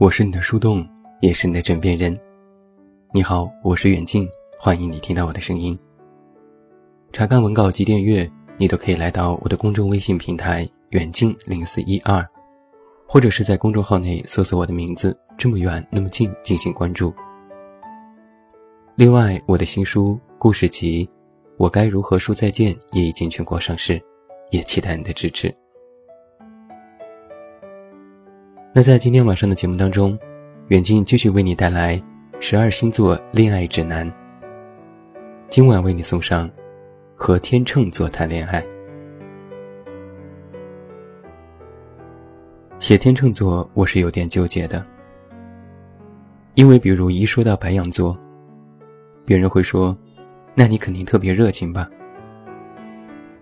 我是你的树洞，也是你的枕边人。你好，我是远近，欢迎你听到我的声音。查看文稿及订阅，你都可以来到我的公众微信平台“远近零四一二”，或者是在公众号内搜索我的名字“这么远那么近”进行关注。另外，我的新书故事集《我该如何说再见》也已经全国上市，也期待你的支持。那在今天晚上的节目当中，远近继续为你带来十二星座恋爱指南。今晚为你送上和天秤座谈恋爱。写天秤座，我是有点纠结的，因为比如一说到白羊座，别人会说，那你肯定特别热情吧？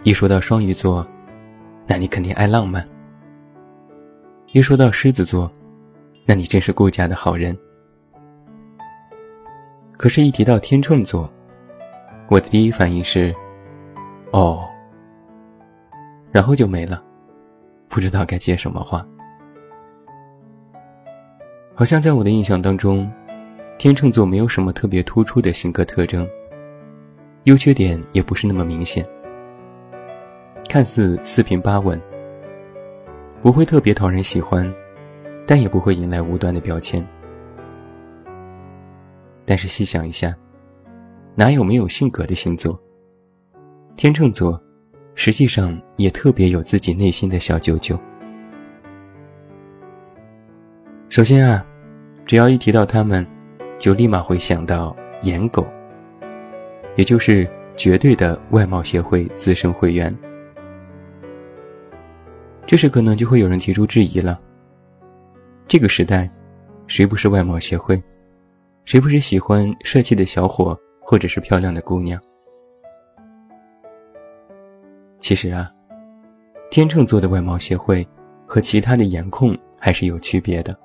一说到双鱼座，那你肯定爱浪漫。一说到狮子座，那你真是顾家的好人。可是，一提到天秤座，我的第一反应是，哦，然后就没了，不知道该接什么话。好像在我的印象当中，天秤座没有什么特别突出的性格特征，优缺点也不是那么明显，看似四平八稳。不会特别讨人喜欢，但也不会引来无端的标签。但是细想一下，哪有没有性格的星座？天秤座，实际上也特别有自己内心的小九九。首先啊，只要一提到他们，就立马会想到颜狗，也就是绝对的外貌协会资深会员。这时可能就会有人提出质疑了。这个时代，谁不是外貌协会？谁不是喜欢帅气的小伙或者是漂亮的姑娘？其实啊，天秤座的外貌协会和其他的颜控还是有区别的。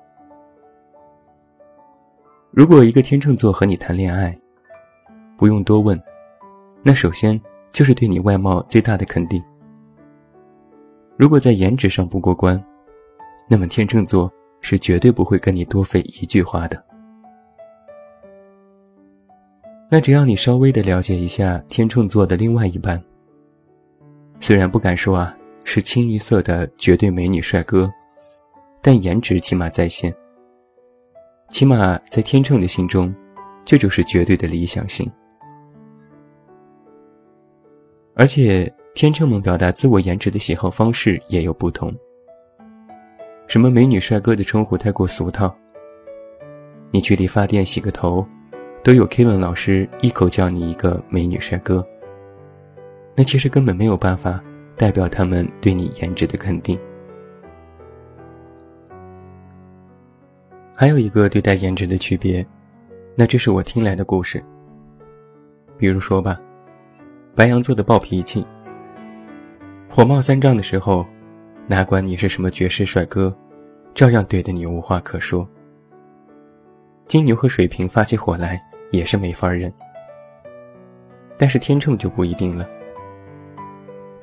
如果一个天秤座和你谈恋爱，不用多问，那首先就是对你外貌最大的肯定。如果在颜值上不过关，那么天秤座是绝对不会跟你多费一句话的。那只要你稍微的了解一下天秤座的另外一半，虽然不敢说啊是清一色的绝对美女帅哥，但颜值起码在线。起码在天秤的心中，这就是绝对的理想型，而且。天秤们表达自我颜值的喜好方式也有不同。什么美女帅哥的称呼太过俗套。你去理发店洗个头，都有 Kevin 老师一口叫你一个美女帅哥。那其实根本没有办法代表他们对你颜值的肯定。还有一个对待颜值的区别，那这是我听来的故事。比如说吧，白羊座的暴脾气。火冒三丈的时候，哪管你是什么绝世帅哥，照样怼得你无话可说。金牛和水瓶发起火来也是没法忍，但是天秤就不一定了。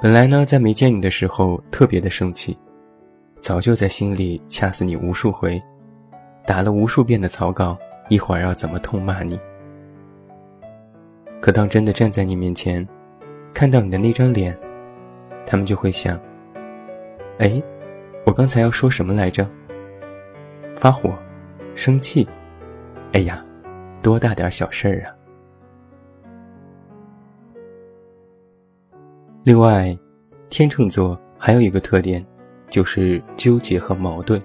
本来呢，在没见你的时候特别的生气，早就在心里掐死你无数回，打了无数遍的草稿，一会儿要怎么痛骂你。可当真的站在你面前，看到你的那张脸。他们就会想：哎，我刚才要说什么来着？发火、生气，哎呀，多大点小事儿啊！另外，天秤座还有一个特点，就是纠结和矛盾。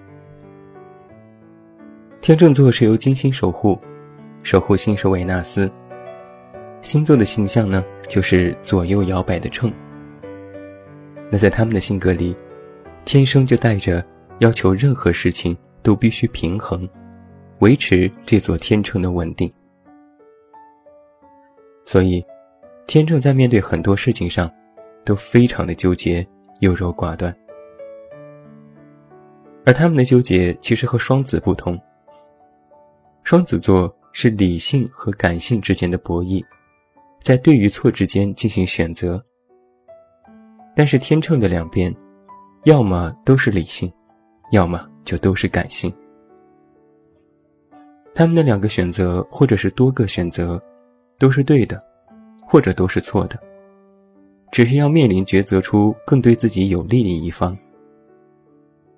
天秤座是由金星守护，守护星是维纳斯。星座的形象呢，就是左右摇摆的秤。那在他们的性格里，天生就带着要求任何事情都必须平衡，维持这座天秤的稳定。所以，天秤在面对很多事情上，都非常的纠结、优柔寡断。而他们的纠结其实和双子不同。双子座是理性和感性之间的博弈，在对与错之间进行选择。但是天秤的两边，要么都是理性，要么就都是感性。他们的两个选择或者是多个选择，都是对的，或者都是错的，只是要面临抉择出更对自己有利的一方。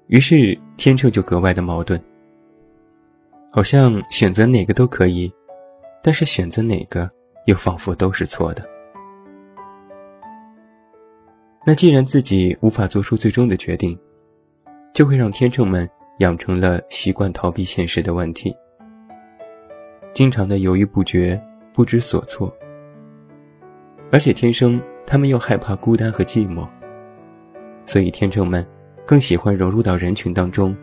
于是天秤就格外的矛盾，好像选择哪个都可以，但是选择哪个又仿佛都是错的。那既然自己无法做出最终的决定，就会让天秤们养成了习惯逃避现实的问题。经常的犹豫不决，不知所措，而且天生他们又害怕孤单和寂寞，所以天秤们更喜欢融入到人群当中，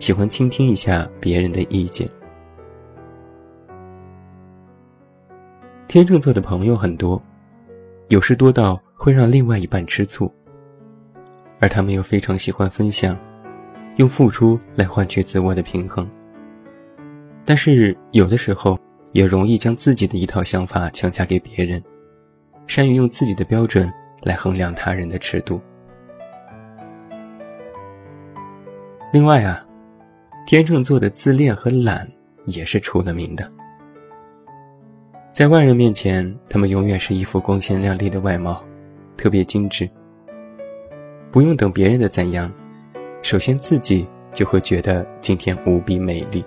喜欢倾听一下别人的意见。天秤座的朋友很多，有时多到会让另外一半吃醋，而他们又非常喜欢分享，用付出来换取自我的平衡。但是有的时候，也容易将自己的一套想法强加给别人，善于用自己的标准来衡量他人的尺度。另外啊，天秤座的自恋和懒也是出了名的。在外人面前，他们永远是一副光鲜亮丽的外貌，特别精致。不用等别人的赞扬，首先自己就会觉得今天无比美丽。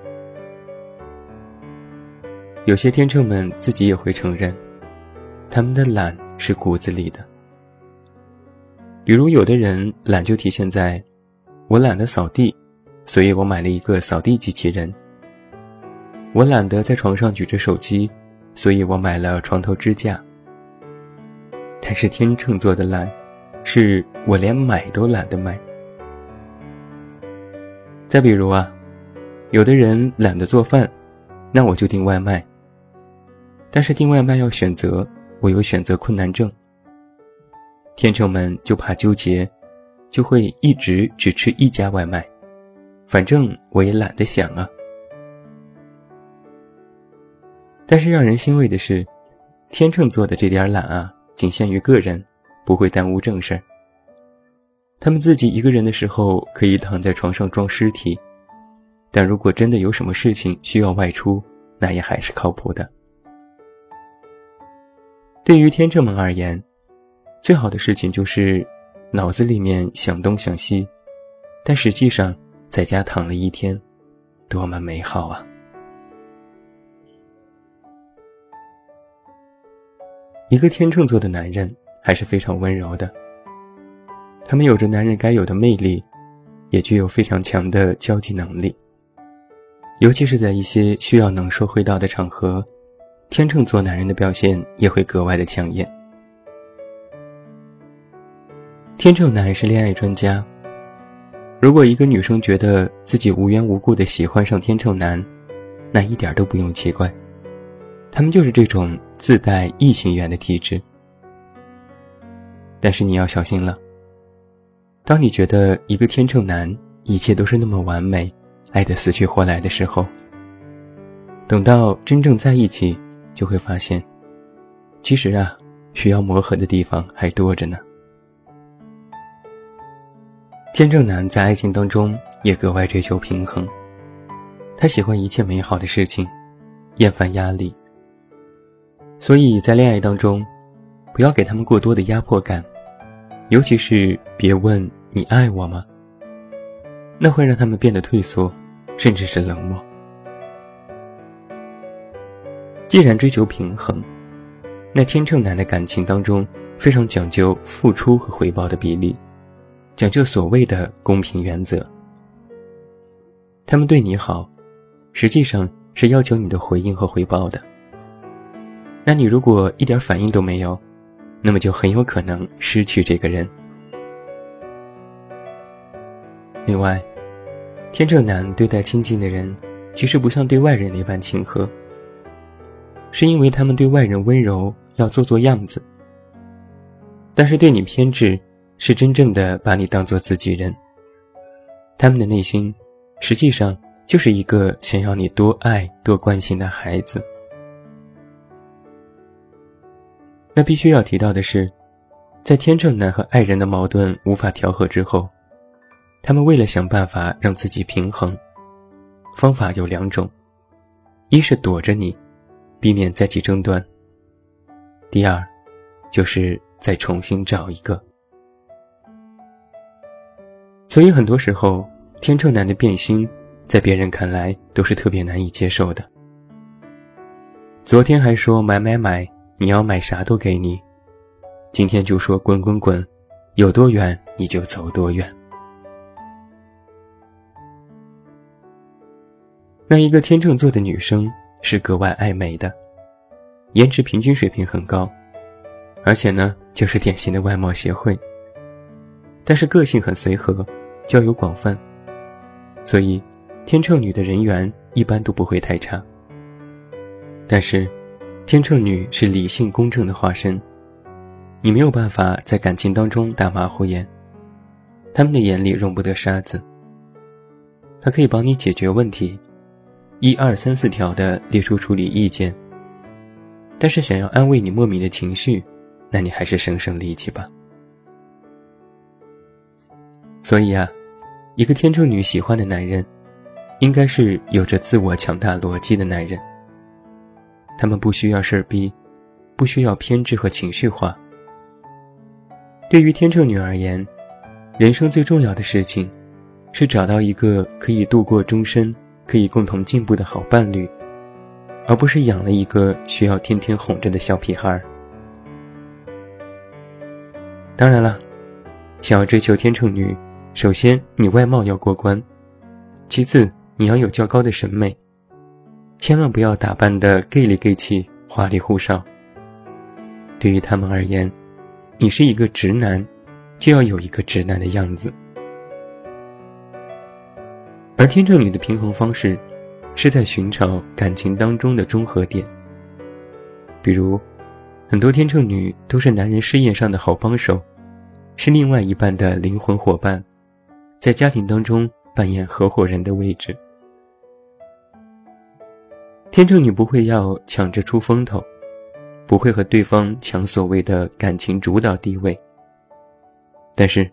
有些天秤们自己也会承认，他们的懒是骨子里的。比如，有的人懒就体现在，我懒得扫地，所以我买了一个扫地机器人；我懒得在床上举着手机，所以我买了床头支架。还是天秤座的懒，是我连买都懒得买。再比如啊，有的人懒得做饭，那我就订外卖。但是订外卖要选择，我有选择困难症。天秤们就怕纠结，就会一直只吃一家外卖，反正我也懒得想啊。但是让人欣慰的是，天秤座的这点懒啊，仅限于个人，不会耽误正事儿。他们自己一个人的时候，可以躺在床上装尸体，但如果真的有什么事情需要外出，那也还是靠谱的。对于天秤们而言，最好的事情就是脑子里面想东想西，但实际上在家躺了一天，多么美好啊！一个天秤座的男人还是非常温柔的，他们有着男人该有的魅力，也具有非常强的交际能力，尤其是在一些需要能说会道的场合。天秤座男人的表现也会格外的抢眼。天秤男是恋爱专家。如果一个女生觉得自己无缘无故的喜欢上天秤男，那一点都不用奇怪，他们就是这种自带异性缘的体质。但是你要小心了。当你觉得一个天秤男一切都是那么完美，爱得死去活来的时候，等到真正在一起。就会发现，其实啊，需要磨合的地方还多着呢。天秤男在爱情当中也格外追求平衡，他喜欢一切美好的事情，厌烦压力。所以在恋爱当中，不要给他们过多的压迫感，尤其是别问你爱我吗？那会让他们变得退缩，甚至是冷漠。既然追求平衡，那天秤男的感情当中非常讲究付出和回报的比例，讲究所谓的公平原则。他们对你好，实际上是要求你的回应和回报的。那你如果一点反应都没有，那么就很有可能失去这个人。另外，天秤男对待亲近的人，其实不像对外人那般亲和。是因为他们对外人温柔，要做做样子；但是对你偏执，是真正的把你当做自己人。他们的内心，实际上就是一个想要你多爱、多关心的孩子。那必须要提到的是，在天秤男和爱人的矛盾无法调和之后，他们为了想办法让自己平衡，方法有两种：一是躲着你，避免再起争端；第二，就是再重新找一个。所以很多时候，天秤男的变心，在别人看来都是特别难以接受的。昨天还说买买买，你要买啥都给你；今天就说滚滚滚，有多远你就走多远。那一个天秤座的女生是格外爱美的，颜值平均水平很高，而且呢就是典型的外貌协会。但是个性很随和，交友广泛，所以天秤女的人缘一般都不会太差。但是，天秤女是理性公正的化身，你没有办法在感情当中打马虎眼，他们的眼里容不得沙子。他可以帮你解决问题。一二三四条的列出处理意见，但是想要安慰你莫名的情绪，那你还是省省力气吧。所以啊，一个天秤女喜欢的男人，应该是有着自我强大逻辑的男人。他们不需要事儿逼，不需要偏执和情绪化。对于天秤女而言，人生最重要的事情，是找到一个可以度过终身。可以共同进步的好伴侣，而不是养了一个需要天天哄着的小屁孩。当然了，想要追求天秤女，首先你外貌要过关，其次你要有较高的审美，千万不要打扮的 gay 里 gay 气、花里胡哨。对于他们而言，你是一个直男，就要有一个直男的样子。而天秤女的平衡方式，是在寻找感情当中的中和点。比如，很多天秤女都是男人事业上的好帮手，是另外一半的灵魂伙伴，在家庭当中扮演合伙人的位置。天秤女不会要抢着出风头，不会和对方抢所谓的感情主导地位。但是，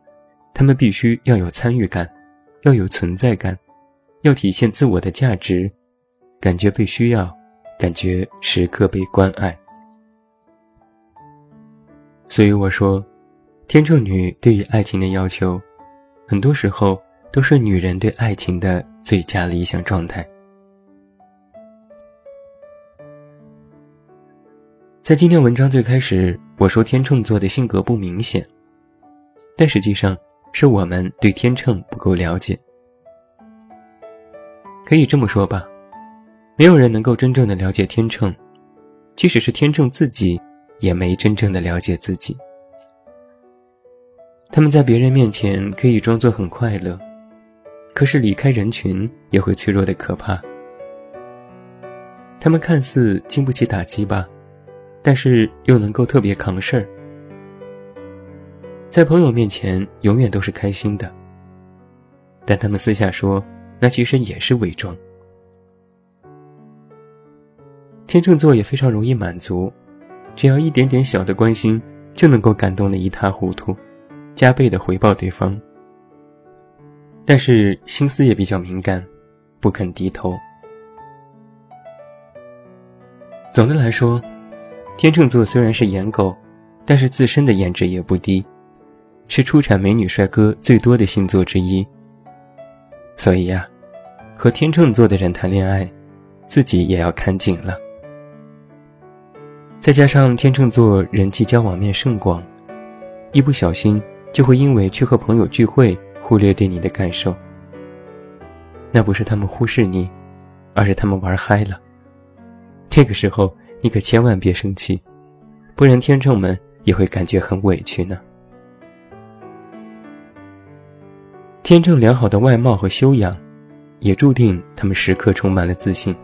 他们必须要有参与感，要有存在感。要体现自我的价值，感觉被需要，感觉时刻被关爱。所以我说，天秤女对于爱情的要求，很多时候都是女人对爱情的最佳理想状态。在今天文章最开始，我说天秤座的性格不明显，但实际上是我们对天秤不够了解。可以这么说吧，没有人能够真正的了解天秤，即使是天秤自己，也没真正的了解自己。他们在别人面前可以装作很快乐，可是离开人群也会脆弱的可怕。他们看似经不起打击吧，但是又能够特别扛事儿，在朋友面前永远都是开心的，但他们私下说。那其实也是伪装。天秤座也非常容易满足，只要一点点小的关心，就能够感动的一塌糊涂，加倍的回报对方。但是心思也比较敏感，不肯低头。总的来说，天秤座虽然是颜狗，但是自身的颜值也不低，是出产美女帅哥最多的星座之一。所以呀，和天秤座的人谈恋爱，自己也要看紧了。再加上天秤座人际交往面甚广，一不小心就会因为去和朋友聚会忽略对你的感受。那不是他们忽视你，而是他们玩嗨了。这个时候你可千万别生气，不然天秤们也会感觉很委屈呢。天秤良好的外貌和修养，也注定他们时刻充满了自信。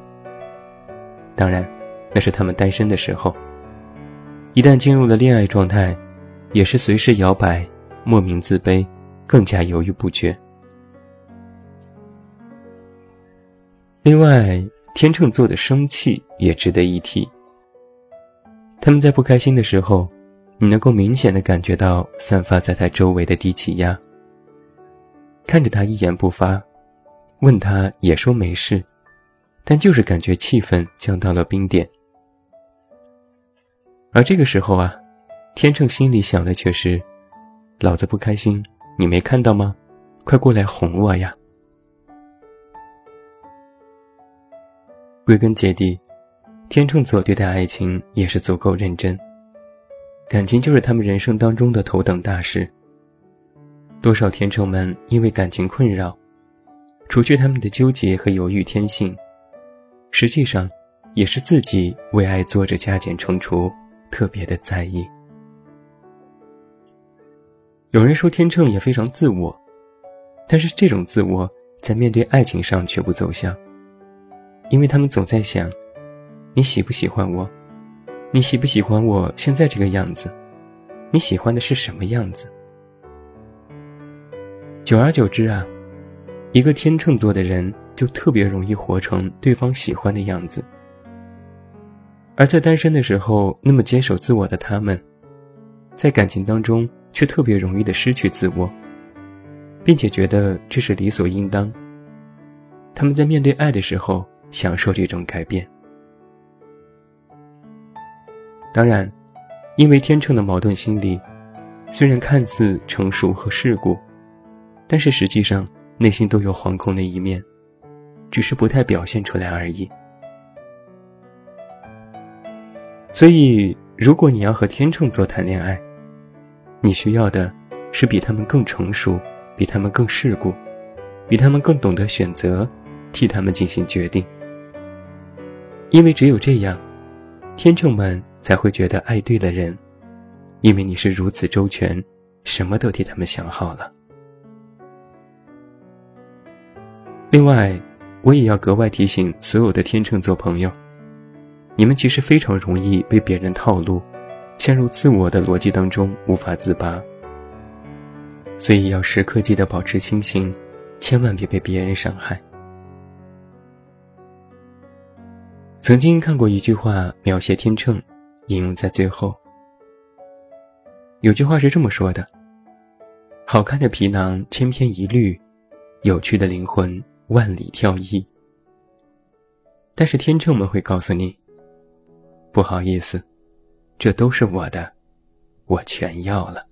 当然，那是他们单身的时候。一旦进入了恋爱状态，也是随时摇摆，莫名自卑，更加犹豫不决。另外，天秤座的生气也值得一提。他们在不开心的时候，你能够明显的感觉到散发在他周围的低气压。看着他一言不发，问他也说没事，但就是感觉气氛降到了冰点。而这个时候啊，天秤心里想的却是：老子不开心，你没看到吗？快过来哄我呀！归根结底，天秤座对待爱情也是足够认真。感情就是他们人生当中的头等大事。多少天秤们因为感情困扰，除去他们的纠结和犹豫天性，实际上也是自己为爱做着加减乘除。特别的在意。有人说天秤也非常自我，但是这种自我在面对爱情上却不走向，因为他们总在想：你喜不喜欢我？你喜不喜欢我现在这个样子？你喜欢的是什么样子？久而久之啊，一个天秤座的人就特别容易活成对方喜欢的样子。而在单身的时候，那么坚守自我的他们，在感情当中却特别容易的失去自我，并且觉得这是理所应当。他们在面对爱的时候，享受这种改变。当然，因为天秤的矛盾心理，虽然看似成熟和世故，但是实际上内心都有惶恐的一面，只是不太表现出来而已。所以，如果你要和天秤座谈恋爱，你需要的是比他们更成熟，比他们更世故，比他们更懂得选择，替他们进行决定。因为只有这样，天秤们才会觉得爱对了人，因为你是如此周全，什么都替他们想好了。另外，我也要格外提醒所有的天秤座朋友。你们其实非常容易被别人套路，陷入自我的逻辑当中无法自拔。所以要时刻记得保持清醒，千万别被别人伤害。曾经看过一句话描写天秤，引用在最后。有句话是这么说的：“好看的皮囊千篇一律，有趣的灵魂万里挑一。”但是天秤们会告诉你。不好意思，这都是我的，我全要了。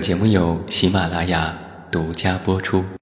节目由喜马拉雅独家播出。